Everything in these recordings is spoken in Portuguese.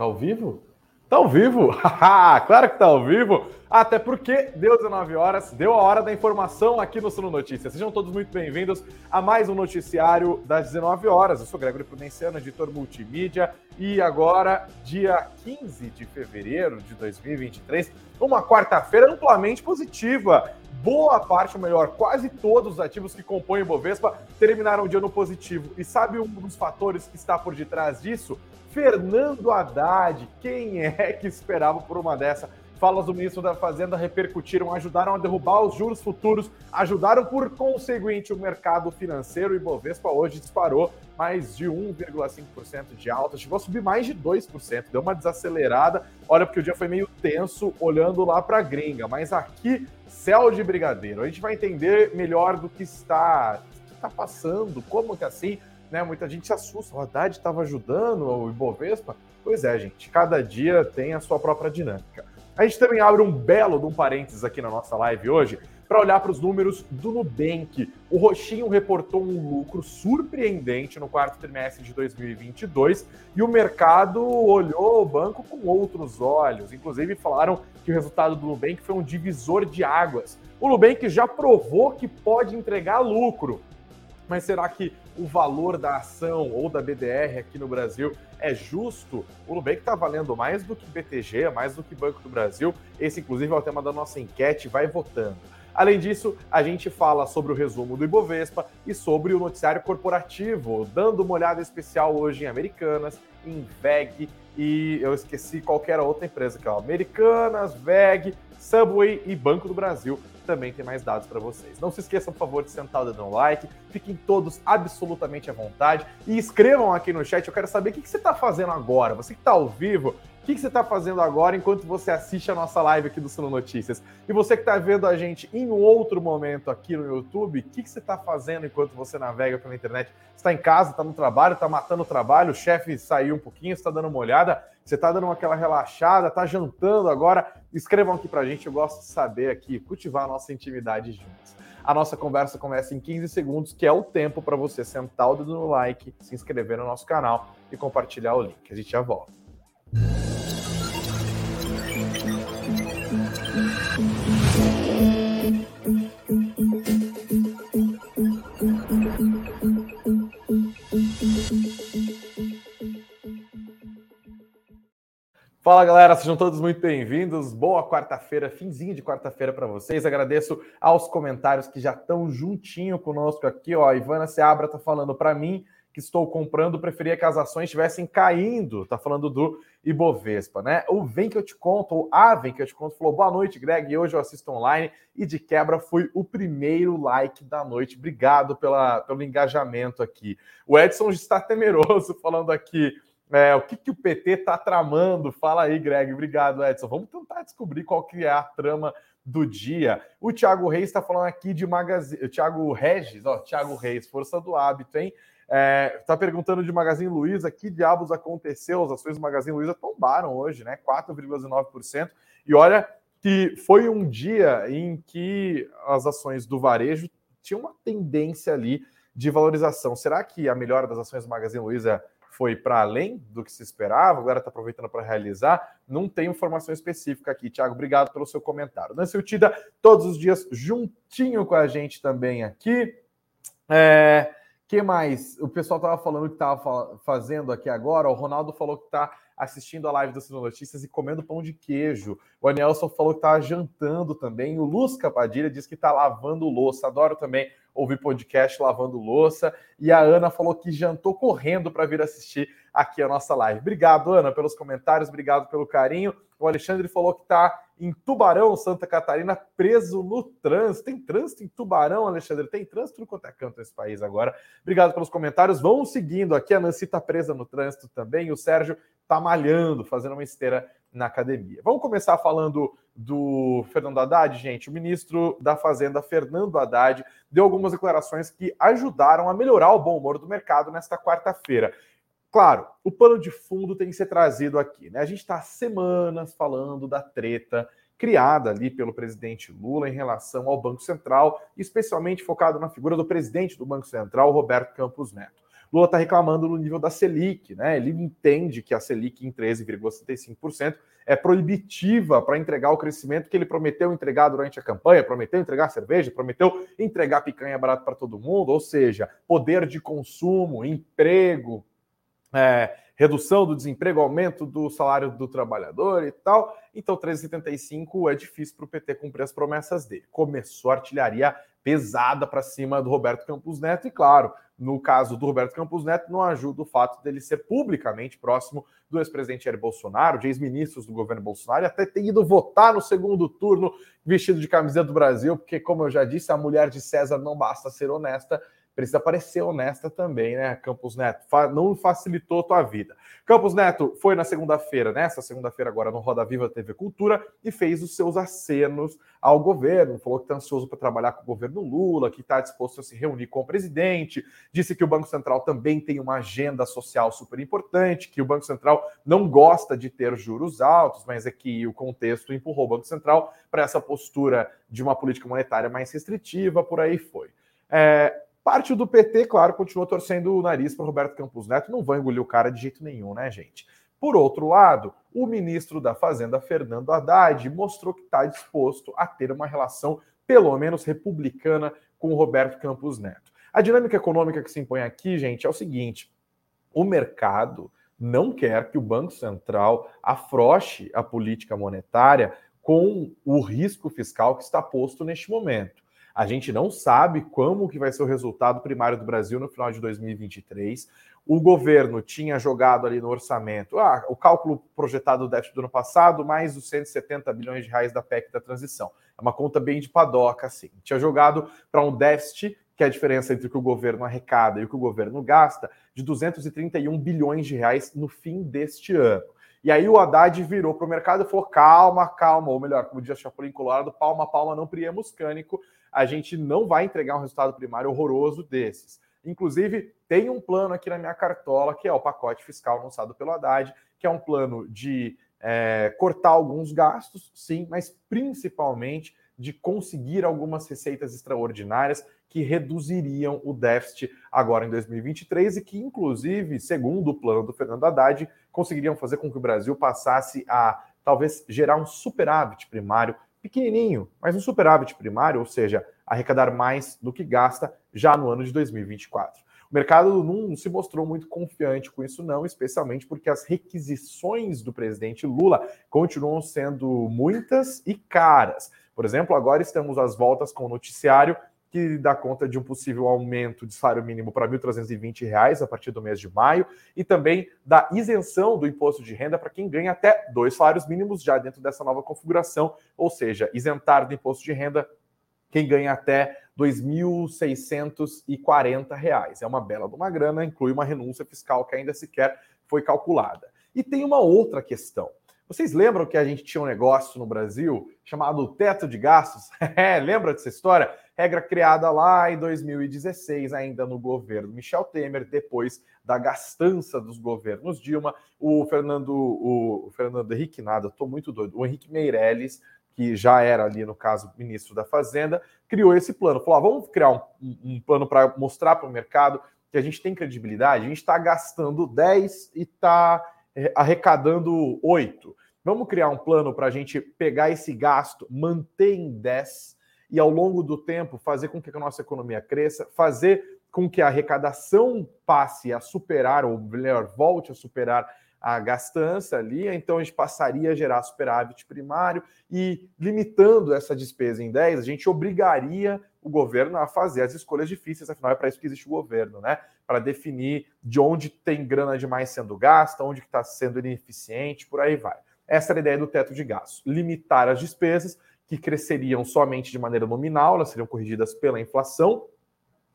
Tá ao vivo? Tá ao vivo? claro que tá ao vivo. Até porque deu 19 horas, deu a hora da informação aqui no Suno Notícias. Sejam todos muito bem-vindos a mais um noticiário das 19 horas. Eu sou Gregory Prudenciano, editor multimídia, e agora, dia 15 de fevereiro de 2023, uma quarta-feira amplamente positiva. Boa parte, ou melhor, quase todos os ativos que compõem o Bovespa terminaram o dia no positivo. E sabe um dos fatores que está por detrás disso? Fernando Haddad, quem é que esperava por uma dessa? Falas do ministro da Fazenda repercutiram, ajudaram a derrubar os juros futuros, ajudaram por conseguinte o mercado financeiro e Bovespa hoje disparou mais de 1,5% de alta, chegou a subir mais de 2%, deu uma desacelerada. Olha, porque o dia foi meio tenso olhando lá para a gringa, mas aqui, céu de brigadeiro. A gente vai entender melhor do que está, está passando, como que assim né? Muita gente se assusta. O Haddad estava ajudando o Ibovespa. Pois é, gente, cada dia tem a sua própria dinâmica. A gente também abre um belo de um parênteses aqui na nossa live hoje para olhar para os números do Nubank. O Roxinho reportou um lucro surpreendente no quarto trimestre de 2022 e o mercado olhou o banco com outros olhos. Inclusive falaram que o resultado do Nubank foi um divisor de águas. O Nubank já provou que pode entregar lucro, mas será que o valor da ação ou da BDR aqui no Brasil é justo? O Nubank está valendo mais do que BTG, mais do que Banco do Brasil. Esse, inclusive, é o tema da nossa enquete. Vai votando. Além disso, a gente fala sobre o resumo do Ibovespa e sobre o noticiário corporativo, dando uma olhada especial hoje em Americanas, em VEG e eu esqueci qualquer outra empresa que é Americanas, VEG, Subway e Banco do Brasil também tem mais dados para vocês. Não se esqueçam, por favor, de sentar o dedo no like, fiquem todos absolutamente à vontade e escrevam aqui no chat. Eu quero saber o que, você está fazendo agora. Você que está ao vivo, o que, você está fazendo agora enquanto você assiste a nossa live aqui do Suno Notícias? E você que está vendo a gente em outro momento aqui no YouTube, o que, você está fazendo enquanto você navega pela internet? está em casa, está no trabalho, está matando o trabalho, o chefe saiu um pouquinho, está dando uma olhada, você está dando aquela relaxada, está jantando agora? Escrevam aqui para a gente, eu gosto de saber aqui, cultivar a nossa intimidade juntos. A nossa conversa começa em 15 segundos, que é o tempo para você sentar o dedo no like, se inscrever no nosso canal e compartilhar o link. A gente já volta. Fala galera, sejam todos muito bem-vindos. Boa quarta-feira, finzinho de quarta-feira para vocês. Agradeço aos comentários que já estão juntinho conosco aqui. Ó, a Ivana Seabra está falando para mim que estou comprando, preferia que as ações estivessem caindo. Tá falando do Ibovespa, né? O Vem que eu te conto, ou a Vem que eu te conto, falou: boa noite, Greg. Hoje eu assisto online e de quebra fui o primeiro like da noite. Obrigado pela, pelo engajamento aqui. O Edson está temeroso falando aqui. É, o que, que o PT está tramando? Fala aí, Greg. Obrigado, Edson. Vamos tentar descobrir qual que é a trama do dia. O Thiago Reis está falando aqui de Magazine. O Thiago Regis, ó, Thiago Reis, força do hábito, hein? Está é, perguntando de Magazine Luiza, que diabos aconteceu? As ações do Magazine Luiza tombaram hoje, né? 4,9%. E olha que foi um dia em que as ações do varejo tinham uma tendência ali de valorização. Será que a melhora das ações do Magazine Luiza foi para além do que se esperava, agora está aproveitando para realizar. Não tem informação específica aqui. Tiago, obrigado pelo seu comentário. Nancy Utida, todos os dias juntinho com a gente também aqui. É, que mais? O pessoal estava falando que estava fazendo aqui agora. O Ronaldo falou que está assistindo a live do Cine Notícias e comendo pão de queijo. O Anelson falou que está jantando também. O Luz Capadilha disse que está lavando louça. Adoro também ouvir podcast lavando louça. E a Ana falou que jantou correndo para vir assistir aqui a nossa live. Obrigado, Ana, pelos comentários, obrigado pelo carinho. O Alexandre falou que está em Tubarão, Santa Catarina, preso no trânsito. Tem trânsito em Tubarão, Alexandre? Tem trânsito no quanto é canto nesse país agora. Obrigado pelos comentários. Vão seguindo aqui. A Nancy está presa no trânsito também. O Sérgio está malhando, fazendo uma esteira na academia. Vamos começar falando do Fernando Haddad, gente. O ministro da Fazenda, Fernando Haddad, deu algumas declarações que ajudaram a melhorar o bom humor do mercado nesta quarta-feira. Claro, o pano de fundo tem que ser trazido aqui. Né? A gente está semanas falando da treta criada ali pelo presidente Lula em relação ao Banco Central, especialmente focado na figura do presidente do Banco Central, Roberto Campos Neto. Lula está reclamando no nível da Selic, né? Ele entende que a Selic em 13,75% é proibitiva para entregar o crescimento que ele prometeu entregar durante a campanha, prometeu entregar cerveja, prometeu entregar picanha barato para todo mundo, ou seja, poder de consumo, emprego, é, redução do desemprego, aumento do salário do trabalhador e tal. Então, 13,75 é difícil para o PT cumprir as promessas dele. Começou a artilharia pesada para cima do Roberto Campos Neto, e claro, no caso do Roberto Campos Neto, não ajuda o fato dele ser publicamente próximo do ex-presidente Jair Bolsonaro, de ex-ministros do governo Bolsonaro, e até ter ido votar no segundo turno vestido de camiseta do Brasil, porque, como eu já disse, a mulher de César não basta ser honesta, precisa parecer honesta também, né, Campos Neto? Não facilitou a tua vida. Campos Neto foi na segunda-feira, nessa segunda-feira agora no Roda Viva TV Cultura e fez os seus acenos ao governo, falou que está ansioso para trabalhar com o governo Lula, que está disposto a se reunir com o presidente, disse que o Banco Central também tem uma agenda social super importante, que o Banco Central não gosta de ter juros altos, mas é que o contexto empurrou o Banco Central para essa postura de uma política monetária mais restritiva, por aí foi. É, Parte do PT, claro, continua torcendo o nariz para Roberto Campos Neto, não vai engolir o cara de jeito nenhum, né, gente? Por outro lado, o ministro da Fazenda, Fernando Haddad, mostrou que está disposto a ter uma relação, pelo menos republicana, com Roberto Campos Neto. A dinâmica econômica que se impõe aqui, gente, é o seguinte: o mercado não quer que o Banco Central afroche a política monetária com o risco fiscal que está posto neste momento. A gente não sabe como que vai ser o resultado primário do Brasil no final de 2023. O governo tinha jogado ali no orçamento ah, o cálculo projetado do déficit do ano passado, mais os 170 bilhões de reais da PEC da transição. É uma conta bem de padoca, assim. Tinha jogado para um déficit, que é a diferença entre o que o governo arrecada e o que o governo gasta, de 231 bilhões de reais no fim deste ano. E aí o Haddad virou para o mercado e falou: calma, calma, ou melhor, como diz Chapolin Colorado, palma, palma, não priemos cânico a gente não vai entregar um resultado primário horroroso desses. Inclusive, tem um plano aqui na minha cartola, que é o pacote fiscal lançado pelo Haddad, que é um plano de é, cortar alguns gastos, sim, mas principalmente de conseguir algumas receitas extraordinárias que reduziriam o déficit agora em 2023 e que, inclusive, segundo o plano do Fernando Haddad, conseguiriam fazer com que o Brasil passasse a talvez gerar um superávit primário pequenininho, mas um superávit primário, ou seja, arrecadar mais do que gasta já no ano de 2024. O mercado não se mostrou muito confiante com isso, não, especialmente porque as requisições do presidente Lula continuam sendo muitas e caras. Por exemplo, agora estamos às voltas com o noticiário que dá conta de um possível aumento de salário mínimo para R$ 1.320 a partir do mês de maio, e também da isenção do imposto de renda para quem ganha até dois salários mínimos já dentro dessa nova configuração, ou seja, isentar do imposto de renda quem ganha até R$ 2.640. É uma bela de uma grana, inclui uma renúncia fiscal que ainda sequer foi calculada. E tem uma outra questão. Vocês lembram que a gente tinha um negócio no Brasil chamado teto de gastos? É, lembra dessa história? Regra criada lá em 2016, ainda no governo Michel Temer, depois da gastança dos governos Dilma. O Fernando, o, Fernando Henrique, nada, estou muito doido. O Henrique Meirelles, que já era ali, no caso, ministro da Fazenda, criou esse plano. Falou: ah, vamos criar um, um plano para mostrar para o mercado que a gente tem credibilidade. A gente está gastando 10 e está é, arrecadando 8. Vamos criar um plano para a gente pegar esse gasto, manter em 10 e ao longo do tempo fazer com que a nossa economia cresça, fazer com que a arrecadação passe a superar, ou melhor, volte a superar a gastança ali, então a gente passaria a gerar superávit primário e limitando essa despesa em 10, a gente obrigaria o governo a fazer as escolhas difíceis, afinal é para isso que existe o governo, né? Para definir de onde tem grana demais sendo gasta, onde está sendo ineficiente, por aí vai. Essa era a ideia do teto de gastos, limitar as despesas que cresceriam somente de maneira nominal, elas seriam corrigidas pela inflação,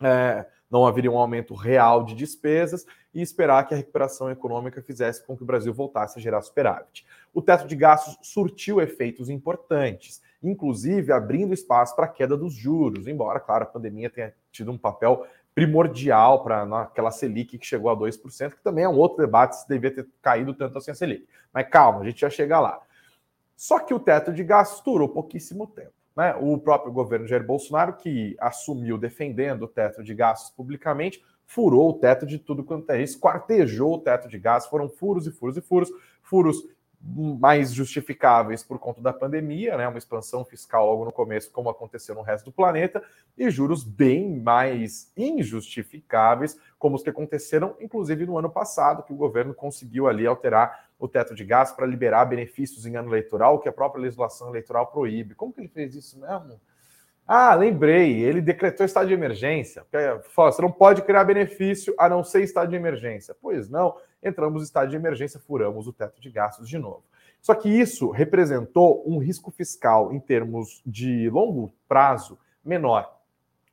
é, não haveria um aumento real de despesas e esperar que a recuperação econômica fizesse com que o Brasil voltasse a gerar superávit. O teto de gastos surtiu efeitos importantes, inclusive abrindo espaço para a queda dos juros, embora, claro, a pandemia tenha tido um papel primordial para aquela Selic que chegou a 2%, que também é um outro debate se devia ter caído tanto assim a Selic. Mas calma, a gente já chega lá. Só que o teto de gastos durou pouquíssimo tempo. Né? O próprio governo Jair Bolsonaro, que assumiu defendendo o teto de gastos publicamente, furou o teto de tudo quanto é isso, quartejou o teto de gás, foram furos e furos e furos, furos mais justificáveis por conta da pandemia, né, uma expansão fiscal logo no começo, como aconteceu no resto do planeta, e juros bem mais injustificáveis, como os que aconteceram, inclusive no ano passado, que o governo conseguiu ali alterar o teto de gás para liberar benefícios em ano eleitoral, que a própria legislação eleitoral proíbe. Como que ele fez isso mesmo? Ah, lembrei, ele decretou estado de emergência. Você não pode criar benefício a não ser estado de emergência. Pois não, entramos no estado de emergência, furamos o teto de gastos de novo. Só que isso representou um risco fiscal em termos de longo prazo menor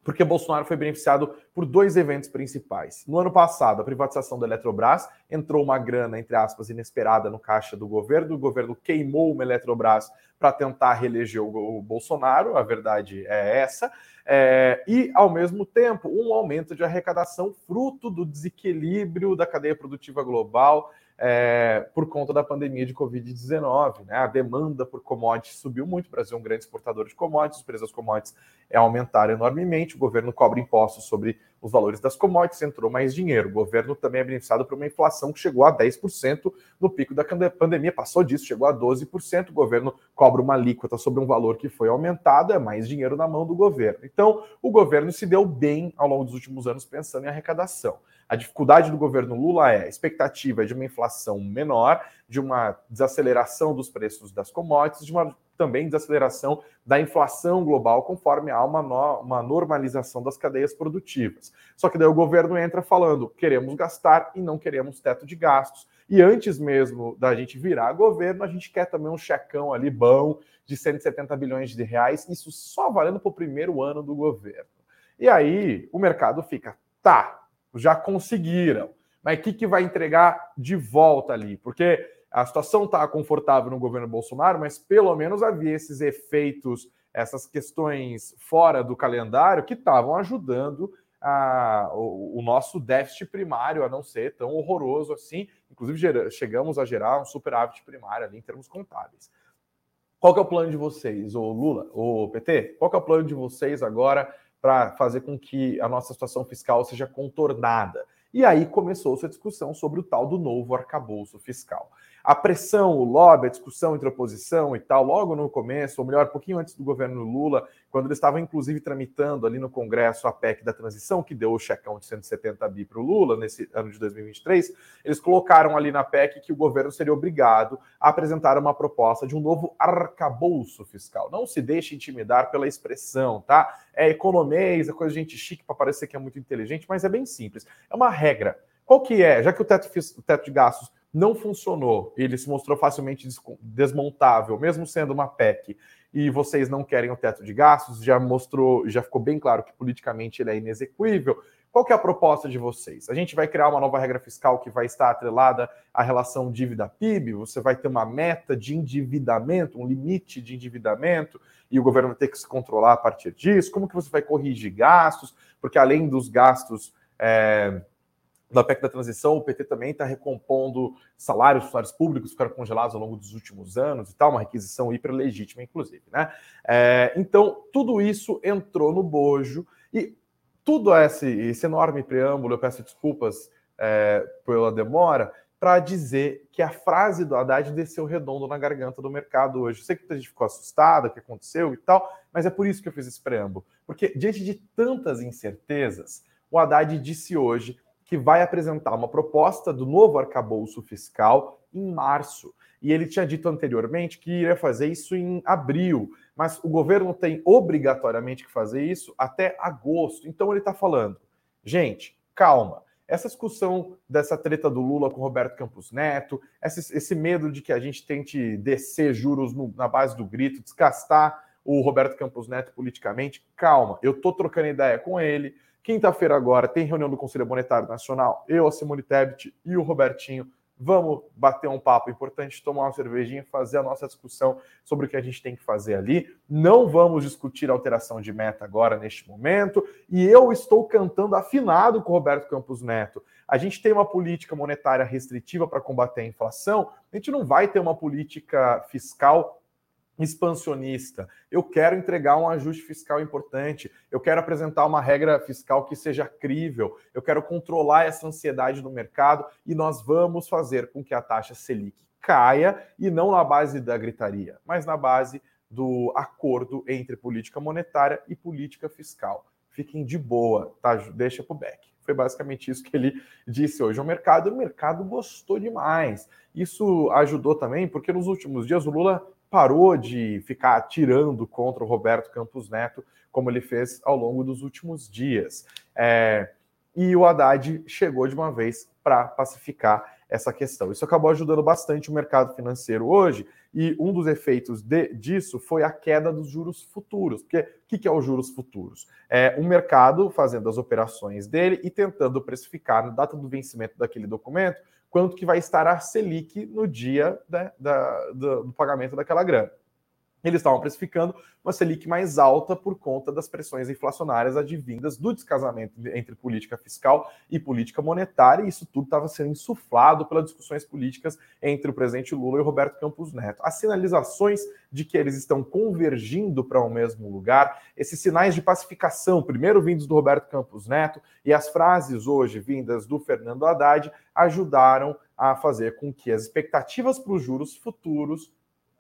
porque Bolsonaro foi beneficiado por dois eventos principais. No ano passado, a privatização da Eletrobras entrou uma grana, entre aspas, inesperada no caixa do governo. O governo queimou uma Eletrobras para tentar reeleger o Bolsonaro, a verdade é essa. É, e, ao mesmo tempo, um aumento de arrecadação fruto do desequilíbrio da cadeia produtiva global é, por conta da pandemia de Covid-19. Né? A demanda por commodities subiu muito, o Brasil é um grande exportador de commodities, os preços das commodities aumentaram enormemente, o governo cobra impostos sobre os valores das commodities, entrou mais dinheiro. O governo também é beneficiado por uma inflação que chegou a 10% no pico da pandemia, passou disso, chegou a 12%. O governo cobra uma alíquota sobre um valor que foi aumentado, é mais dinheiro na mão do governo. Então, o governo se deu bem ao longo dos últimos anos pensando em arrecadação. A dificuldade do governo Lula é a expectativa de uma inflação menor, de uma desaceleração dos preços das commodities, de uma também desaceleração da inflação global, conforme há uma, no, uma normalização das cadeias produtivas. Só que daí o governo entra falando: queremos gastar e não queremos teto de gastos. E antes mesmo da gente virar governo, a gente quer também um checão ali bom de 170 bilhões de reais, isso só valendo para o primeiro ano do governo. E aí o mercado fica, tá, já conseguiram. Mas o que, que vai entregar de volta ali? Porque a situação está confortável no governo Bolsonaro, mas pelo menos havia esses efeitos, essas questões fora do calendário que estavam ajudando a, o, o, nosso déficit primário a não ser tão horroroso assim. Inclusive, gera, chegamos a gerar um superávit primário ali em termos contábeis. Qual que é o plano de vocês, o Lula, o PT? Qual que é o plano de vocês agora para fazer com que a nossa situação fiscal seja contornada. E aí começou essa discussão sobre o tal do novo arcabouço fiscal a pressão, o lobby, a discussão entre oposição e tal, logo no começo, ou melhor, um pouquinho antes do governo Lula, quando eles estavam inclusive tramitando ali no Congresso a PEC da transição, que deu o checão de 170 bi para o Lula nesse ano de 2023, eles colocaram ali na PEC que o governo seria obrigado a apresentar uma proposta de um novo arcabouço fiscal. Não se deixe intimidar pela expressão, tá? É economês, é coisa de gente chique para parecer que é muito inteligente, mas é bem simples. É uma regra. Qual que é? Já que o teto, o teto de gastos não funcionou, ele se mostrou facilmente desmontável, mesmo sendo uma PEC, e vocês não querem o teto de gastos, já mostrou, já ficou bem claro que politicamente ele é inexequível. Qual que é a proposta de vocês? A gente vai criar uma nova regra fiscal que vai estar atrelada à relação dívida-PIB? Você vai ter uma meta de endividamento, um limite de endividamento, e o governo vai ter que se controlar a partir disso? Como que você vai corrigir gastos? Porque além dos gastos é, da PEC da transição, o PT também está recompondo salários, salários públicos que ficaram congelados ao longo dos últimos anos e tal, uma requisição hiper legítima, inclusive. Né? É, então, tudo isso entrou no bojo e tudo esse, esse enorme preâmbulo, eu peço desculpas é, pela demora, para dizer que a frase do Haddad desceu redondo na garganta do mercado hoje. Eu sei que a gente ficou assustada, o que aconteceu e tal, mas é por isso que eu fiz esse preâmbulo. Porque, diante de tantas incertezas, o Haddad disse hoje que vai apresentar uma proposta do novo arcabouço fiscal em março. E ele tinha dito anteriormente que iria fazer isso em abril, mas o governo tem obrigatoriamente que fazer isso até agosto. Então ele está falando, gente, calma. Essa discussão dessa treta do Lula com Roberto Campos Neto, esse, esse medo de que a gente tente descer juros no, na base do grito, desgastar o Roberto Campos Neto politicamente, calma. Eu estou trocando ideia com ele Quinta-feira agora tem reunião do Conselho Monetário Nacional. Eu, a Simone Tebet e o Robertinho vamos bater um papo importante, tomar uma cervejinha, fazer a nossa discussão sobre o que a gente tem que fazer ali. Não vamos discutir alteração de meta agora, neste momento. E eu estou cantando afinado com o Roberto Campos Neto. A gente tem uma política monetária restritiva para combater a inflação, a gente não vai ter uma política fiscal expansionista. Eu quero entregar um ajuste fiscal importante. Eu quero apresentar uma regra fiscal que seja crível. Eu quero controlar essa ansiedade no mercado e nós vamos fazer com que a taxa Selic caia e não na base da gritaria, mas na base do acordo entre política monetária e política fiscal. Fiquem de boa, tá? Deixa pro Beck. Foi basicamente isso que ele disse hoje ao mercado. O mercado gostou demais. Isso ajudou também, porque nos últimos dias o Lula parou de ficar atirando contra o Roberto Campos Neto, como ele fez ao longo dos últimos dias. É, e o Haddad chegou de uma vez para pacificar essa questão. Isso acabou ajudando bastante o mercado financeiro hoje, e um dos efeitos de, disso foi a queda dos juros futuros. Porque o que, que é os juros futuros? É o mercado fazendo as operações dele e tentando precificar na data do vencimento daquele documento quanto que vai estar a Selic no dia né, da, do, do pagamento daquela grana eles estavam precificando uma Selic mais alta por conta das pressões inflacionárias advindas do descasamento entre política fiscal e política monetária, e isso tudo estava sendo insuflado pelas discussões políticas entre o presidente Lula e o Roberto Campos Neto. As sinalizações de que eles estão convergindo para o um mesmo lugar, esses sinais de pacificação, primeiro vindos do Roberto Campos Neto, e as frases hoje vindas do Fernando Haddad, ajudaram a fazer com que as expectativas para os juros futuros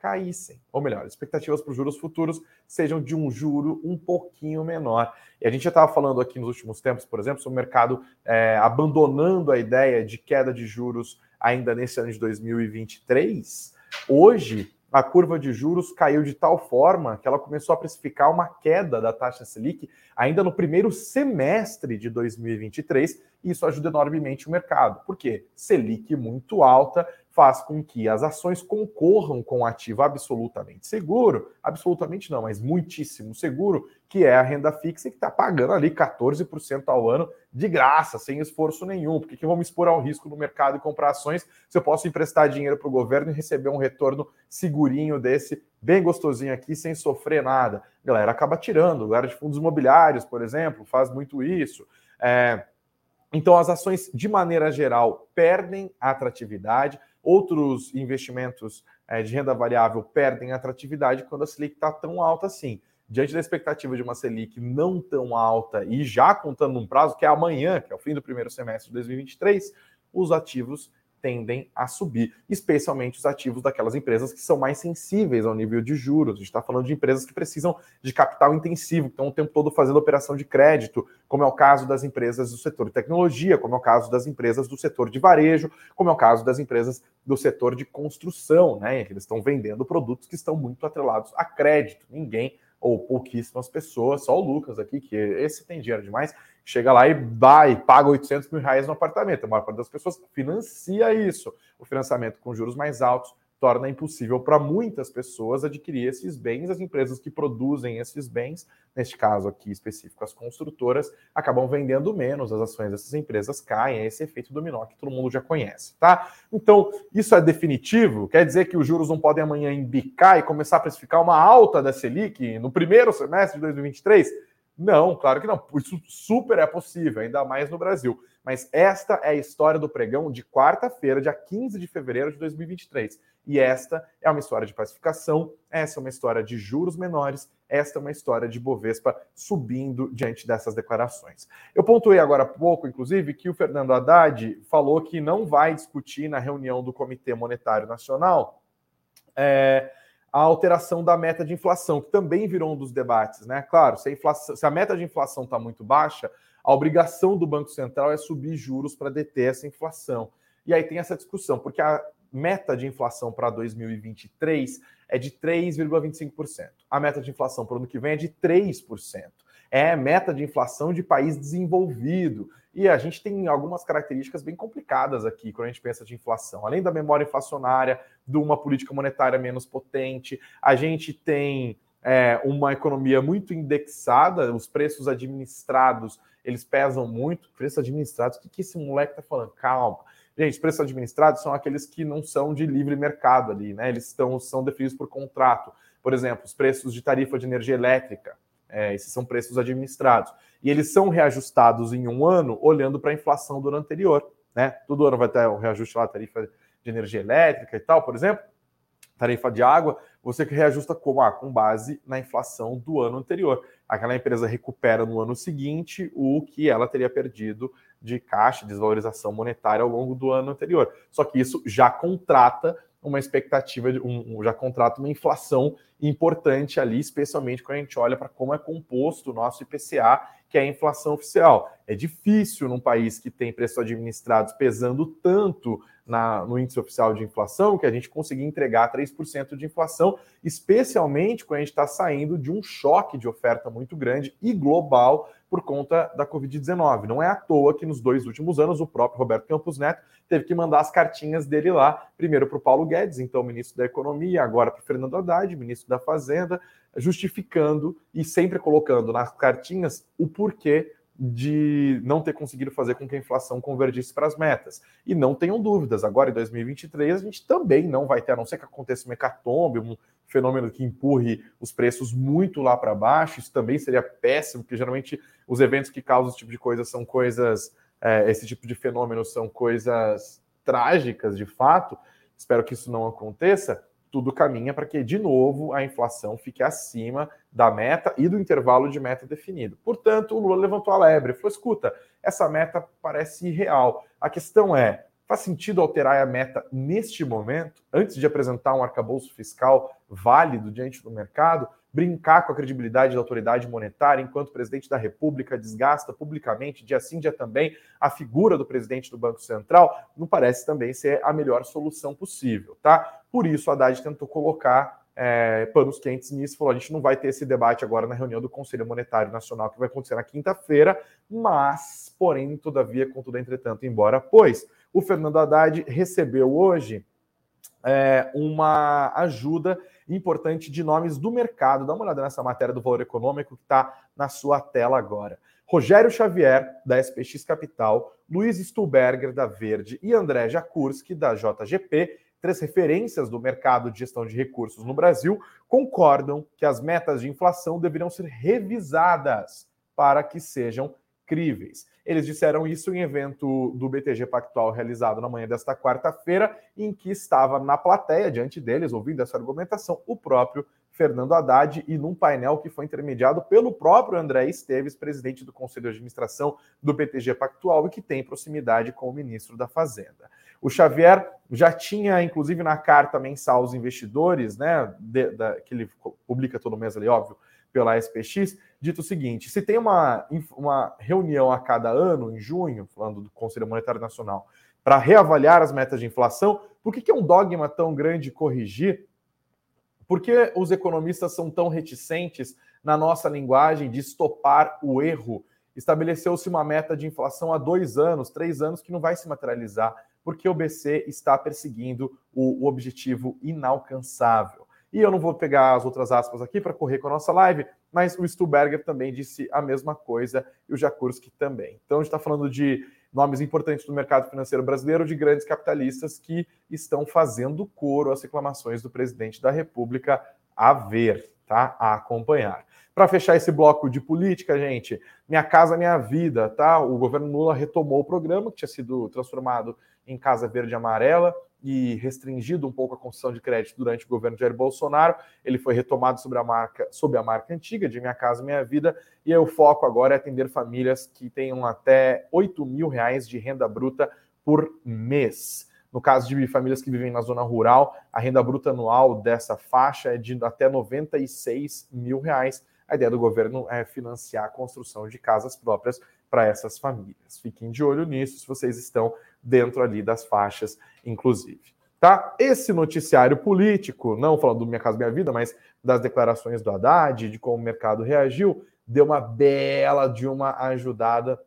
caíssem. Ou melhor, expectativas para os juros futuros sejam de um juro um pouquinho menor. E a gente já estava falando aqui nos últimos tempos, por exemplo, sobre o mercado é, abandonando a ideia de queda de juros ainda nesse ano de 2023. Hoje, a curva de juros caiu de tal forma que ela começou a precificar uma queda da taxa Selic ainda no primeiro semestre de 2023, e isso ajuda enormemente o mercado. Por quê? Selic muito alta faz com que as ações concorram com um ativo absolutamente seguro, absolutamente não, mas muitíssimo seguro, que é a renda fixa, que está pagando ali 14% ao ano de graça, sem esforço nenhum. Por que, eu vou me expor ao risco no mercado e comprar ações se eu posso emprestar dinheiro para o governo e receber um retorno segurinho desse, bem gostosinho aqui, sem sofrer nada? A galera acaba tirando. Galera de fundos imobiliários, por exemplo, faz muito isso. É... Então, as ações, de maneira geral, perdem atratividade Outros investimentos é, de renda variável perdem atratividade quando a Selic está tão alta assim. Diante da expectativa de uma Selic não tão alta e já contando um prazo que é amanhã, que é o fim do primeiro semestre de 2023, os ativos tendem a subir, especialmente os ativos daquelas empresas que são mais sensíveis ao nível de juros. A gente está falando de empresas que precisam de capital intensivo, que estão o tempo todo fazendo operação de crédito, como é o caso das empresas do setor de tecnologia, como é o caso das empresas do setor de varejo, como é o caso das empresas do setor de construção, né? Eles estão vendendo produtos que estão muito atrelados a crédito. Ninguém ou pouquíssimas pessoas, só o Lucas aqui, que esse tem dinheiro demais, chega lá e vai, paga 800 mil reais no apartamento. A maior parte das pessoas financia isso. O financiamento com juros mais altos torna impossível para muitas pessoas adquirir esses bens. As empresas que produzem esses bens, neste caso aqui específico, as construtoras, acabam vendendo menos, as ações dessas empresas caem, é esse efeito dominó que todo mundo já conhece, tá? Então, isso é definitivo? Quer dizer que os juros não podem amanhã embicar e começar a precificar uma alta da Selic no primeiro semestre de 2023? Não, claro que não. Isso super é possível, ainda mais no Brasil. Mas esta é a história do pregão de quarta-feira, dia 15 de fevereiro de 2023. E esta é uma história de pacificação, essa é uma história de juros menores, esta é uma história de Bovespa subindo diante dessas declarações. Eu pontuei agora há pouco, inclusive, que o Fernando Haddad falou que não vai discutir na reunião do Comitê Monetário Nacional é, a alteração da meta de inflação, que também virou um dos debates, né? Claro, se a, inflação, se a meta de inflação está muito baixa, a obrigação do Banco Central é subir juros para deter essa inflação. E aí tem essa discussão, porque a meta de inflação para 2023 é de 3,25%. A meta de inflação para o ano que vem é de 3%. É meta de inflação de país desenvolvido. E a gente tem algumas características bem complicadas aqui quando a gente pensa de inflação. Além da memória inflacionária, de uma política monetária menos potente, a gente tem é, uma economia muito indexada, os preços administrados eles pesam muito. Preços administrados, o que, que esse moleque está falando? Calma. Gente, preços administrados são aqueles que não são de livre mercado ali, né? Eles estão, são definidos por contrato. Por exemplo, os preços de tarifa de energia elétrica, é, esses são preços administrados. E eles são reajustados em um ano olhando para a inflação do ano anterior. Né? Todo ano vai ter o um reajuste lá, tarifa de energia elétrica e tal, por exemplo, tarifa de água, você reajusta como? Ah, com base na inflação do ano anterior. Aquela empresa recupera no ano seguinte o que ela teria perdido de caixa, desvalorização monetária ao longo do ano anterior. Só que isso já contrata uma expectativa, de, um, já contrata uma inflação importante ali, especialmente quando a gente olha para como é composto o nosso IPCA, que é a inflação oficial. É difícil num país que tem preços administrados pesando tanto na, no índice oficial de inflação que a gente conseguir entregar 3% de inflação, especialmente quando a gente está saindo de um choque de oferta muito grande e global por conta da Covid-19. Não é à toa que nos dois últimos anos o próprio Roberto Campos Neto teve que mandar as cartinhas dele lá, primeiro para o Paulo Guedes, então ministro da Economia, agora para o Fernando Haddad, ministro da Fazenda, justificando e sempre colocando nas cartinhas o porquê de não ter conseguido fazer com que a inflação convergisse para as metas. E não tenham dúvidas, agora em 2023 a gente também não vai ter, a não ser que aconteça um hecatombe, um fenômeno que empurre os preços muito lá para baixo, isso também seria péssimo, porque geralmente os eventos que causam esse tipo de coisa são coisas, é, esse tipo de fenômeno são coisas trágicas de fato. Espero que isso não aconteça. Tudo caminha para que, de novo, a inflação fique acima da meta e do intervalo de meta definido. Portanto, o Lula levantou a lebre, falou: escuta, essa meta parece irreal. A questão é: faz sentido alterar a meta neste momento, antes de apresentar um arcabouço fiscal válido diante do mercado? brincar com a credibilidade da autoridade monetária, enquanto o presidente da República desgasta publicamente, dia sim, dia também, a figura do presidente do Banco Central, não parece também ser a melhor solução possível, tá? Por isso, a Haddad tentou colocar é, panos quentes nisso, falou: a gente não vai ter esse debate agora na reunião do Conselho Monetário Nacional, que vai acontecer na quinta-feira, mas, porém, todavia, contudo, entretanto, embora, pois o Fernando Haddad recebeu hoje é, uma ajuda importante de nomes do mercado. Dá uma olhada nessa matéria do Valor Econômico que está na sua tela agora. Rogério Xavier, da SPX Capital, Luiz Stuberger, da Verde, e André Jakurski, da JGP, três referências do mercado de gestão de recursos no Brasil, concordam que as metas de inflação deveriam ser revisadas para que sejam críveis. Eles disseram isso em evento do BTG Pactual realizado na manhã desta quarta-feira, em que estava na plateia, diante deles, ouvindo essa argumentação, o próprio Fernando Haddad e num painel que foi intermediado pelo próprio André Esteves, presidente do Conselho de Administração do BTG Pactual e que tem proximidade com o ministro da Fazenda. O Xavier já tinha, inclusive, na carta mensal aos investidores, né, de, da, que ele publica todo mês ali, óbvio, pela SPX, dito o seguinte: se tem uma, uma reunião a cada ano, em junho, falando do Conselho Monetário Nacional, para reavaliar as metas de inflação, por que, que é um dogma tão grande corrigir? Por que os economistas são tão reticentes na nossa linguagem de estopar o erro? Estabeleceu-se uma meta de inflação há dois anos, três anos, que não vai se materializar, porque o BC está perseguindo o, o objetivo inalcançável. E eu não vou pegar as outras aspas aqui para correr com a nossa live, mas o Stuberger também disse a mesma coisa e o Jakurski também. Então a gente está falando de nomes importantes do mercado financeiro brasileiro, de grandes capitalistas que estão fazendo coro às reclamações do presidente da República a ver, tá? A acompanhar. Para fechar esse bloco de política, gente, Minha Casa Minha Vida, tá? O governo Lula retomou o programa que tinha sido transformado em Casa Verde Amarela e restringido um pouco a concessão de crédito durante o governo de Jair Bolsonaro. Ele foi retomado sobre a marca, sob a marca antiga de Minha Casa Minha Vida, e o foco agora é atender famílias que tenham até 8 mil reais de renda bruta por mês. No caso de famílias que vivem na zona rural, a renda bruta anual dessa faixa é de até 96 mil reais. A ideia do governo é financiar a construção de casas próprias para essas famílias. Fiquem de olho nisso se vocês estão dentro ali das faixas, inclusive. Tá? Esse noticiário político, não falando do Minha Casa Minha Vida, mas das declarações do Haddad, de como o mercado reagiu, deu uma bela de uma ajudada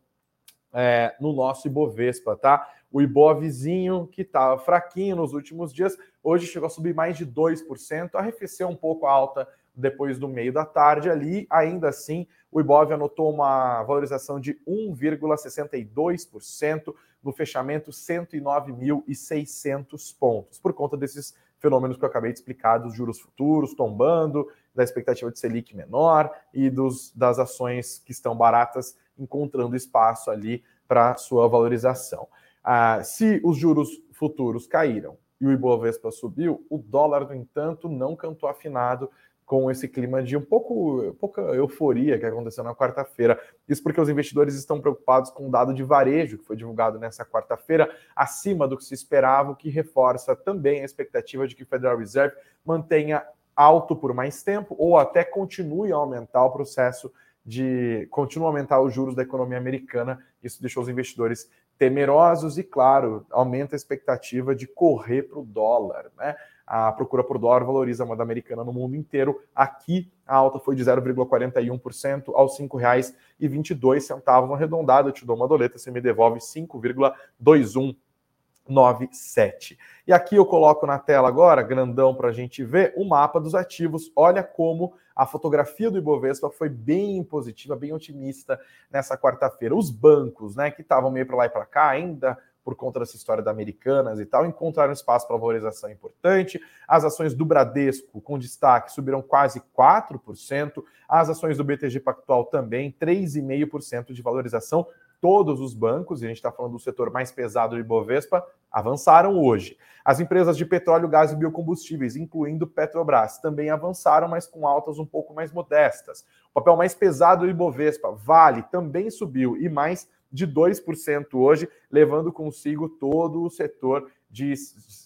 é, no nosso Ibovespa, tá? O Ibovzinho, que estava fraquinho nos últimos dias, hoje chegou a subir mais de 2%, arrefeceu um pouco a alta depois do meio da tarde ali, ainda assim, o Ibov anotou uma valorização de 1,62%, no fechamento 109.600 pontos, por conta desses fenômenos que eu acabei de explicar, dos juros futuros tombando, da expectativa de Selic menor e dos, das ações que estão baratas encontrando espaço ali para sua valorização. Ah, se os juros futuros caíram e o Ibovespa subiu, o dólar, no entanto, não cantou afinado com esse clima de um pouco pouca euforia que aconteceu na quarta-feira. Isso porque os investidores estão preocupados com o dado de varejo que foi divulgado nessa quarta-feira, acima do que se esperava, o que reforça também a expectativa de que o Federal Reserve mantenha alto por mais tempo ou até continue a aumentar o processo de continue a aumentar os juros da economia americana. Isso deixou os investidores temerosos e, claro, aumenta a expectativa de correr para o dólar, né? A procura por dólar valoriza a moeda americana no mundo inteiro. Aqui, a alta foi de 0,41% aos R$ 5,22. Arredondado, eu te dou uma doleta, você me devolve 5,2197. E aqui eu coloco na tela agora, grandão, para a gente ver o mapa dos ativos. Olha como a fotografia do Ibovespa foi bem positiva, bem otimista nessa quarta-feira. Os bancos, né, que estavam meio para lá e para cá, ainda por conta dessa história da Americanas e tal, encontraram espaço para valorização importante. As ações do Bradesco, com destaque, subiram quase 4%. As ações do BTG Pactual também, 3,5% de valorização. Todos os bancos, e a gente está falando do setor mais pesado de Bovespa, avançaram hoje. As empresas de petróleo, gás e biocombustíveis, incluindo Petrobras, também avançaram, mas com altas um pouco mais modestas. O papel mais pesado do Ibovespa, Vale, também subiu e mais de 2% hoje, levando consigo todo o setor de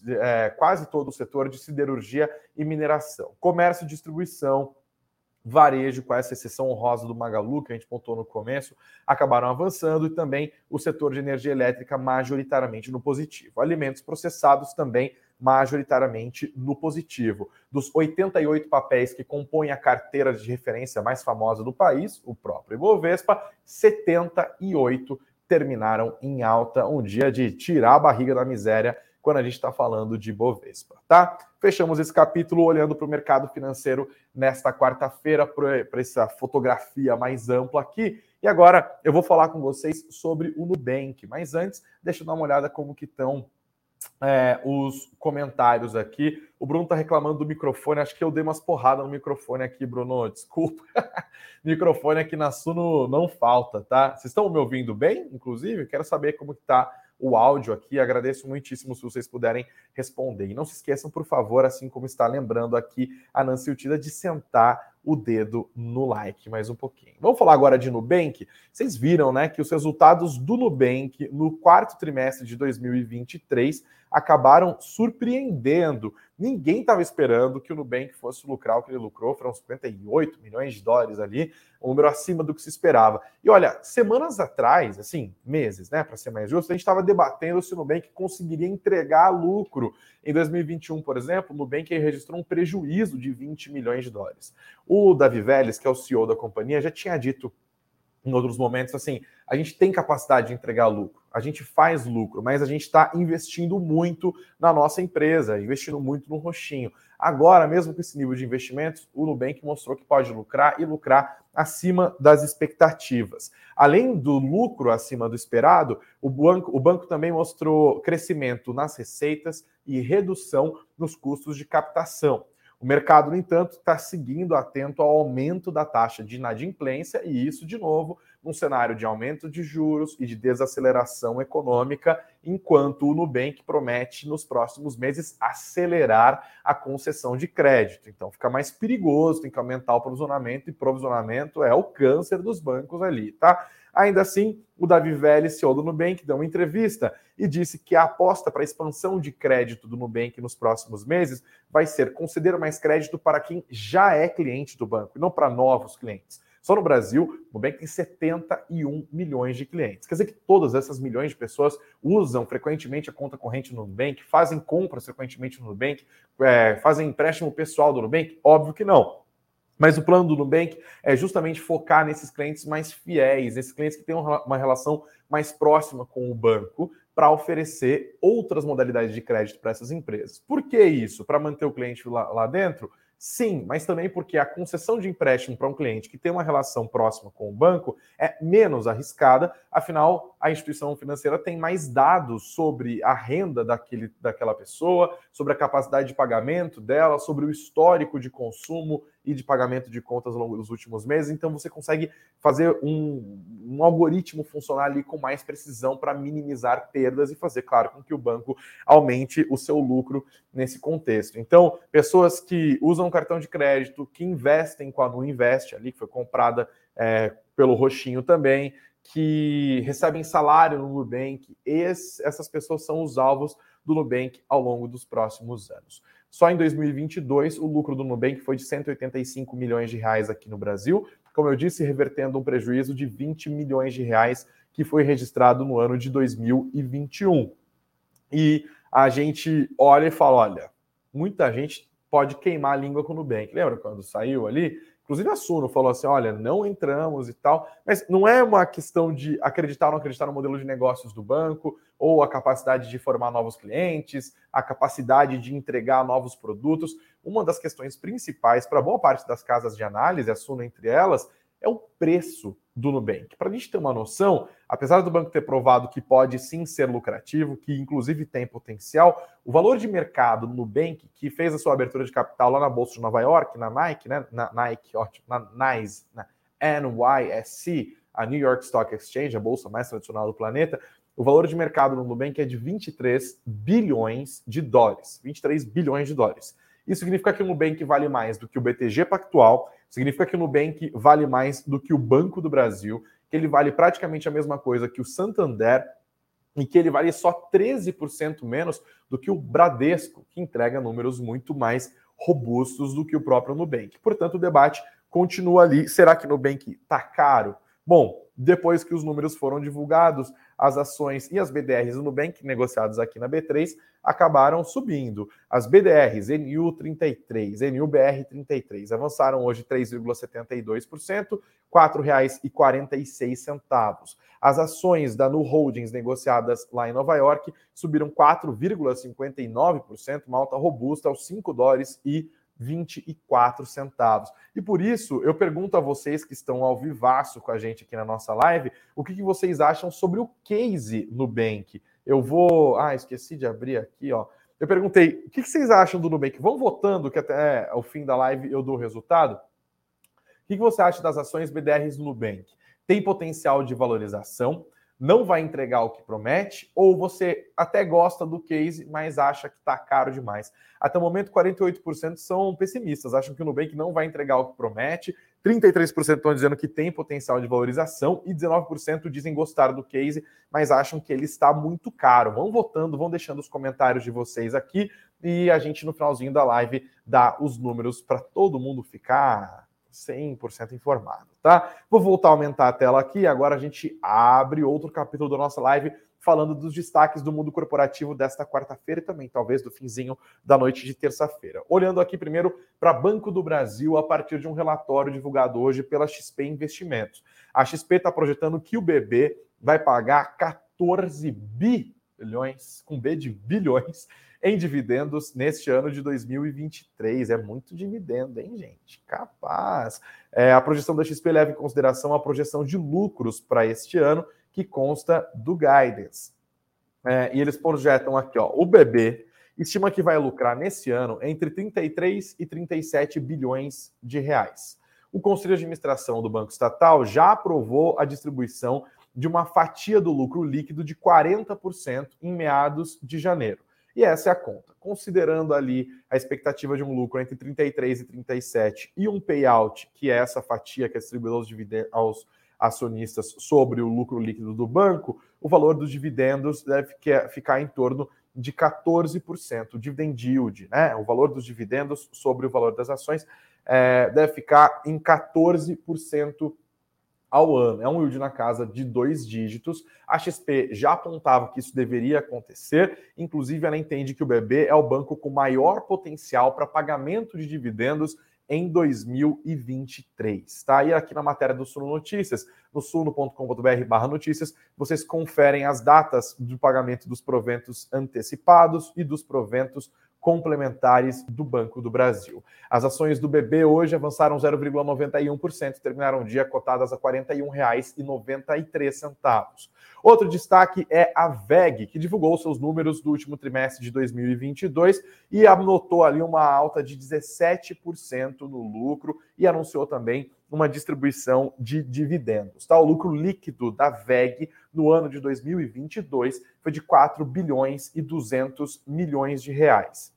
é, quase todo o setor de siderurgia e mineração. Comércio e distribuição, varejo, com essa exceção honrosa do Magalu, que a gente pontou no começo, acabaram avançando e também o setor de energia elétrica majoritariamente no positivo. Alimentos processados também majoritariamente no positivo. Dos 88 papéis que compõem a carteira de referência mais famosa do país, o próprio Ibovespa, 78 terminaram em alta, um dia de tirar a barriga da miséria quando a gente está falando de Bovespa, tá? Fechamos esse capítulo olhando para o mercado financeiro nesta quarta-feira, para essa fotografia mais ampla aqui. E agora eu vou falar com vocês sobre o Nubank. Mas antes, deixa eu dar uma olhada como que estão é, os comentários aqui. O Bruno está reclamando do microfone. Acho que eu dei umas porradas no microfone aqui, Bruno. Desculpa. microfone aqui na Suno não falta, tá? Vocês estão me ouvindo bem, inclusive? Quero saber como está o áudio aqui. Agradeço muitíssimo se vocês puderem responder. E não se esqueçam, por favor, assim como está lembrando aqui a Nancy Utida, de sentar o dedo no like mais um pouquinho. Vamos falar agora de Nubank. Vocês viram, né, que os resultados do Nubank no quarto trimestre de 2023 acabaram surpreendendo. Ninguém estava esperando que o Nubank fosse lucrar o que ele lucrou, foram 58 milhões de dólares ali, um número acima do que se esperava. E olha, semanas atrás, assim, meses, né, para ser mais justo, a gente estava debatendo se o Nubank conseguiria entregar lucro. Em 2021, por exemplo, o Nubank registrou um prejuízo de 20 milhões de dólares. O Davi Vélez, que é o CEO da companhia, já tinha dito em outros momentos assim: a gente tem capacidade de entregar lucro, a gente faz lucro, mas a gente está investindo muito na nossa empresa, investindo muito no roxinho. Agora, mesmo com esse nível de investimentos, o Nubank mostrou que pode lucrar e lucrar acima das expectativas. Além do lucro acima do esperado, o banco, o banco também mostrou crescimento nas receitas e redução nos custos de captação. O mercado, no entanto, está seguindo atento ao aumento da taxa de inadimplência, e isso, de novo, num cenário de aumento de juros e de desaceleração econômica, enquanto o Nubank promete, nos próximos meses, acelerar a concessão de crédito. Então, fica mais perigoso, tem que aumentar o provisionamento, e provisionamento é o câncer dos bancos ali, tá? Ainda assim, o Davi Vélez, CEO do Nubank, deu uma entrevista e disse que a aposta para a expansão de crédito do Nubank nos próximos meses vai ser conceder mais crédito para quem já é cliente do banco e não para novos clientes. Só no Brasil, o Nubank tem 71 milhões de clientes. Quer dizer que todas essas milhões de pessoas usam frequentemente a conta corrente no Nubank, fazem compras frequentemente no Nubank, é, fazem empréstimo pessoal do Nubank? Óbvio que não. Mas o plano do Nubank é justamente focar nesses clientes mais fiéis, nesses clientes que têm uma relação mais próxima com o banco, para oferecer outras modalidades de crédito para essas empresas. Por que isso? Para manter o cliente lá, lá dentro? Sim, mas também porque a concessão de empréstimo para um cliente que tem uma relação próxima com o banco é menos arriscada, afinal, a instituição financeira tem mais dados sobre a renda daquele, daquela pessoa, sobre a capacidade de pagamento dela, sobre o histórico de consumo e de pagamento de contas ao longo dos últimos meses. Então você consegue fazer um, um algoritmo funcionar ali com mais precisão para minimizar perdas e fazer, claro, com que o banco aumente o seu lucro nesse contexto. Então, pessoas que usam cartão de crédito, que investem com a Nu Invest ali, que foi comprada é, pelo Roxinho também, que recebem salário no Nubank, esse, essas pessoas são os alvos do Nubank ao longo dos próximos anos. Só em 2022, o lucro do Nubank foi de 185 milhões de reais aqui no Brasil, como eu disse, revertendo um prejuízo de 20 milhões de reais que foi registrado no ano de 2021. E a gente olha e fala: olha, muita gente pode queimar a língua com o Nubank. Lembra quando saiu ali? Inclusive a Suno falou assim: olha, não entramos e tal, mas não é uma questão de acreditar ou não acreditar no modelo de negócios do banco, ou a capacidade de formar novos clientes, a capacidade de entregar novos produtos. Uma das questões principais para boa parte das casas de análise, a Suno entre elas, é o preço do Nubank. Para a gente ter uma noção, apesar do banco ter provado que pode sim ser lucrativo, que inclusive tem potencial, o valor de mercado do Nubank, que fez a sua abertura de capital lá na Bolsa de Nova York, na Nike, né? Na Nike, ótimo, na NYSE, na NYSC, a New York Stock Exchange, a bolsa mais tradicional do planeta, o valor de mercado no Nubank é de 23 bilhões de dólares. 23 bilhões de dólares. Isso significa que o Nubank vale mais do que o BTG Pactual, significa que o Nubank vale mais do que o Banco do Brasil, que ele vale praticamente a mesma coisa que o Santander e que ele vale só 13% menos do que o Bradesco, que entrega números muito mais robustos do que o próprio Nubank. Portanto, o debate continua ali. Será que Nubank está caro? Bom, depois que os números foram divulgados, as ações e as BDRs do Nubank, negociadas aqui na B3, acabaram subindo. As BDRs NU33, NUBR33, avançaram hoje 3,72%, R$ 4,46. As ações da Nu Holdings negociadas lá em Nova York subiram 4,59%, uma alta robusta aos 5 dólares e 24 centavos. E por isso, eu pergunto a vocês que estão ao vivaço com a gente aqui na nossa live, o que, que vocês acham sobre o case Nubank? Eu vou... Ah, esqueci de abrir aqui, ó. Eu perguntei, o que, que vocês acham do Nubank? Vão votando que até o fim da live eu dou o resultado. O que, que você acha das ações BDRs do Nubank? Tem potencial de valorização? Não vai entregar o que promete, ou você até gosta do case, mas acha que está caro demais. Até o momento, 48% são pessimistas, acham que o Nubank não vai entregar o que promete, 33% estão dizendo que tem potencial de valorização e 19% dizem gostar do case, mas acham que ele está muito caro. Vão votando, vão deixando os comentários de vocês aqui e a gente no finalzinho da live dá os números para todo mundo ficar 100% informado, tá? Vou voltar a aumentar a tela aqui. Agora a gente abre outro capítulo da nossa live falando dos destaques do mundo corporativo desta quarta-feira e também talvez do finzinho da noite de terça-feira. Olhando aqui primeiro para Banco do Brasil a partir de um relatório divulgado hoje pela XP Investimentos. A XP está projetando que o BB vai pagar 14 bilhões, com B de bilhões, em dividendos neste ano de 2023. É muito dividendo, hein, gente? Capaz. É, a projeção da XP leva em consideração a projeção de lucros para este ano, que consta do guidance. É, e eles projetam aqui, ó, o BB estima que vai lucrar nesse ano entre 33 e 37 bilhões de reais. O Conselho de Administração do Banco Estatal já aprovou a distribuição de uma fatia do lucro líquido de 40% em meados de janeiro. E essa é a conta. Considerando ali a expectativa de um lucro entre 33 e 37 e um payout, que é essa fatia que é distribuída aos, aos acionistas sobre o lucro líquido do banco, o valor dos dividendos deve ficar em torno de 14%. O dividend yield, né? O valor dos dividendos sobre o valor das ações é, deve ficar em 14% ao ano. É um yield na casa de dois dígitos. A XP já apontava que isso deveria acontecer, inclusive ela entende que o BB é o banco com maior potencial para pagamento de dividendos em 2023. Tá? E aqui na matéria do Suno Notícias, no suno.com.br barra notícias, vocês conferem as datas do pagamento dos proventos antecipados e dos proventos complementares do Banco do Brasil. As ações do BB hoje avançaram 0,91%, terminaram o dia cotadas a R$ 41,93. Outro destaque é a VEG, que divulgou seus números do último trimestre de 2022 e anotou ali uma alta de 17% no lucro e anunciou também uma distribuição de dividendos. Tá? O lucro líquido da VEG no ano de 2022 foi de 4 bilhões e 200 milhões de reais.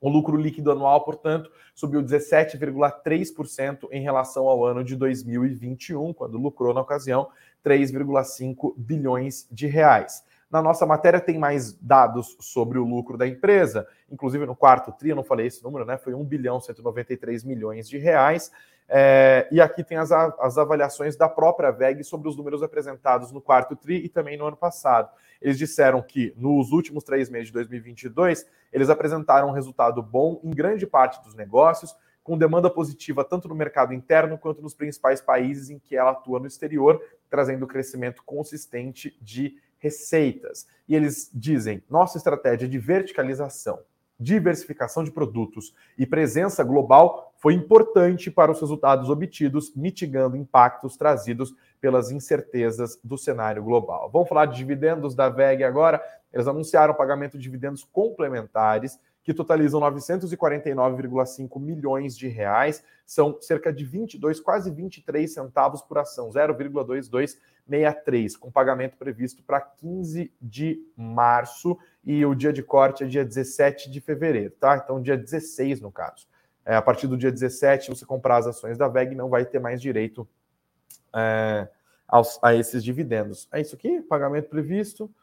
O lucro líquido anual, portanto, subiu 17,3% em relação ao ano de 2021, quando lucrou na ocasião 3,5 bilhões de reais. Na nossa matéria tem mais dados sobre o lucro da empresa, inclusive no quarto tri, eu não falei esse número, né? Foi 1 bilhão 193 milhões de reais. É, e aqui tem as, as avaliações da própria VEG sobre os números apresentados no quarto TRI e também no ano passado. Eles disseram que nos últimos três meses de 2022, eles apresentaram um resultado bom em grande parte dos negócios, com demanda positiva tanto no mercado interno quanto nos principais países em que ela atua no exterior, trazendo crescimento consistente de receitas. E eles dizem: nossa estratégia de verticalização, diversificação de produtos e presença global foi importante para os resultados obtidos, mitigando impactos trazidos pelas incertezas do cenário global. Vamos falar de dividendos da VEG agora. Eles anunciaram pagamento de dividendos complementares que totalizam 949,5 milhões de reais, são cerca de 22, quase 23 centavos por ação, 0,2263, com pagamento previsto para 15 de março e o dia de corte é dia 17 de fevereiro, tá? Então, dia 16 no caso. É, a partir do dia 17, você comprar as ações da VEG não vai ter mais direito é, aos, a esses dividendos. É isso aqui? Pagamento previsto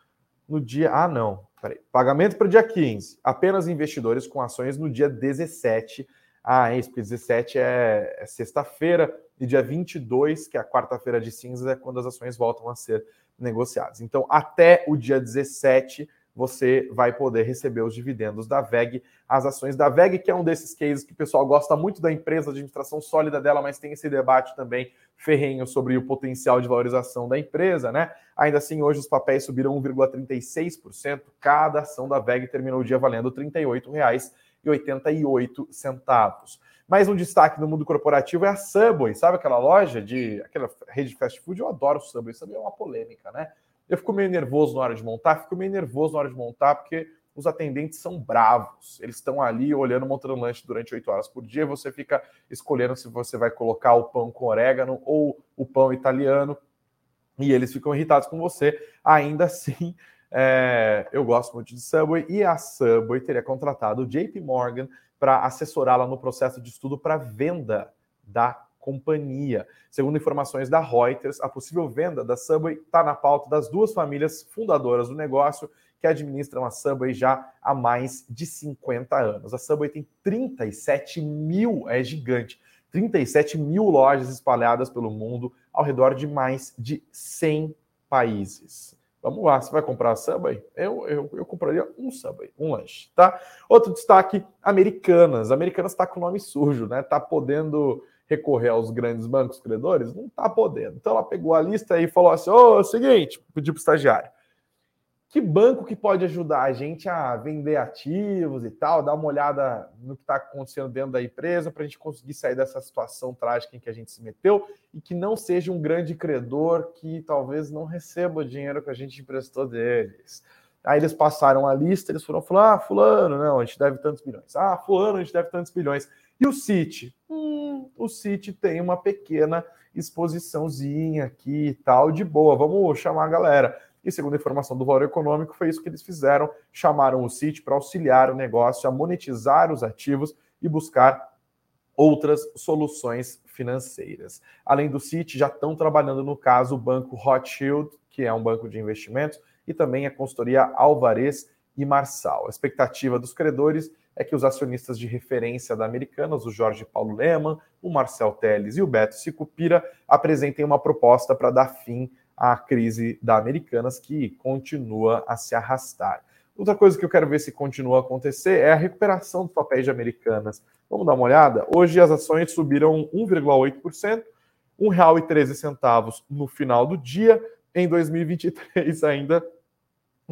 no dia. Ah, não. Peraí. Pagamento para o dia 15. Apenas investidores com ações no dia 17. Ah, é isso, porque 17 é, é sexta-feira e dia 22, que é a quarta-feira de cinzas, é quando as ações voltam a ser negociadas. Então, até o dia 17 você vai poder receber os dividendos da VEG, as ações da VEG, que é um desses cases que o pessoal gosta muito da empresa, a administração sólida dela, mas tem esse debate também ferrenho sobre o potencial de valorização da empresa, né? Ainda assim, hoje os papéis subiram 1,36%, cada ação da VEG terminou o dia valendo R$ 38,88. Mais um destaque no mundo corporativo é a Subway, sabe aquela loja de aquela rede de fast food? Eu adoro Subway, Subway é uma polêmica, né? Eu fico meio nervoso na hora de montar, fico meio nervoso na hora de montar, porque os atendentes são bravos. Eles estão ali olhando, montando lanche durante oito horas por dia. Você fica escolhendo se você vai colocar o pão com orégano ou o pão italiano. E eles ficam irritados com você. Ainda assim, é, eu gosto muito de Subway. E a Subway teria contratado o JP Morgan para assessorá-la no processo de estudo para venda da companhia. Segundo informações da Reuters, a possível venda da Subway está na pauta das duas famílias fundadoras do negócio que administram a Subway já há mais de 50 anos. A Subway tem 37 mil, é gigante, 37 mil lojas espalhadas pelo mundo, ao redor de mais de 100 países. Vamos lá, você vai comprar a Subway? Eu, eu, eu compraria um Subway, um lanche, tá? Outro destaque, Americanas. Americanas está com nome sujo, né? Tá podendo recorrer aos grandes bancos credores? Não está podendo. Então ela pegou a lista e falou assim: ô, oh, seguinte, pediu para o estagiário. Que banco que pode ajudar a gente a vender ativos e tal, dar uma olhada no que está acontecendo dentro da empresa para a gente conseguir sair dessa situação trágica em que a gente se meteu e que não seja um grande credor que talvez não receba o dinheiro que a gente emprestou deles. Aí eles passaram a lista, eles foram falar: ah, fulano, não, a gente deve tantos bilhões. Ah, fulano, a gente deve tantos bilhões. E o City? Hum, o City tem uma pequena exposiçãozinha aqui e tal, de boa, vamos chamar a galera. E segundo a informação do Valor Econômico, foi isso que eles fizeram. Chamaram o City para auxiliar o negócio a monetizar os ativos e buscar outras soluções financeiras. Além do City, já estão trabalhando no caso o banco Rothschild, que é um banco de investimentos, e também a consultoria Alvarez e Marçal. A expectativa dos credores é que os acionistas de referência da Americanas, o Jorge Paulo Leman, o Marcel Teles e o Beto Sicupira, apresentem uma proposta para dar fim à crise da Americanas, que continua a se arrastar. Outra coisa que eu quero ver se continua a acontecer é a recuperação dos papéis de Americanas. Vamos dar uma olhada? Hoje as ações subiram 1,8%, R$ 1,13 no final do dia. Em 2023 ainda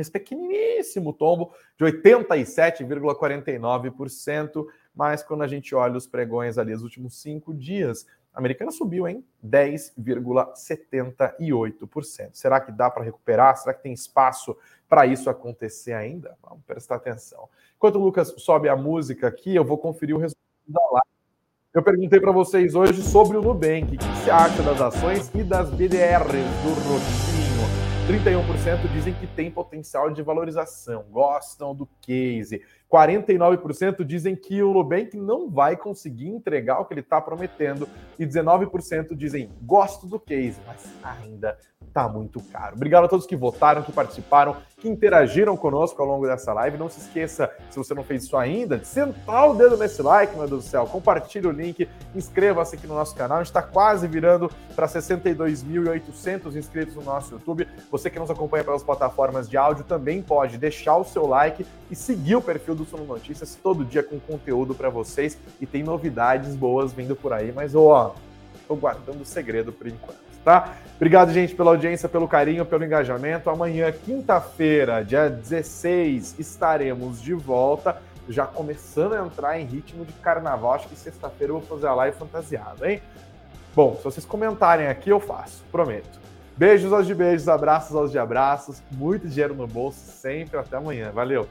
esse pequeniníssimo tombo de 87,49%, mas quando a gente olha os pregões ali, os últimos cinco dias, A americana subiu em 10,78%. Será que dá para recuperar? Será que tem espaço para isso acontecer ainda? Vamos prestar atenção. Enquanto o Lucas sobe a música aqui, eu vou conferir o resultado da live. Eu perguntei para vocês hoje sobre o Nubank. O que você acha das ações e das BDRs do Rotinho? 31% dizem que tem potencial de valorização, gostam do case. 49% dizem que o Nubank não vai conseguir entregar o que ele está prometendo e 19% dizem gosto do case, mas ainda está muito caro. Obrigado a todos que votaram, que participaram, que interagiram conosco ao longo dessa live. Não se esqueça, se você não fez isso ainda, de sentar o dedo nesse like, meu Deus do céu. Compartilhe o link, inscreva-se aqui no nosso canal. A gente está quase virando para 62.800 inscritos no nosso YouTube. Você que nos acompanha pelas plataformas de áudio também pode deixar o seu like e seguir o perfil do Sono Notícias todo dia com conteúdo para vocês e tem novidades boas vindo por aí, mas ó, tô guardando o segredo por enquanto, tá? Obrigado, gente, pela audiência, pelo carinho, pelo engajamento. Amanhã, quinta-feira, dia 16, estaremos de volta, já começando a entrar em ritmo de carnaval. Acho que sexta-feira eu vou fazer a live fantasiada, hein? Bom, se vocês comentarem aqui, eu faço, prometo. Beijos aos de beijos, abraços aos de abraços, muito dinheiro no bolso sempre. Até amanhã. Valeu!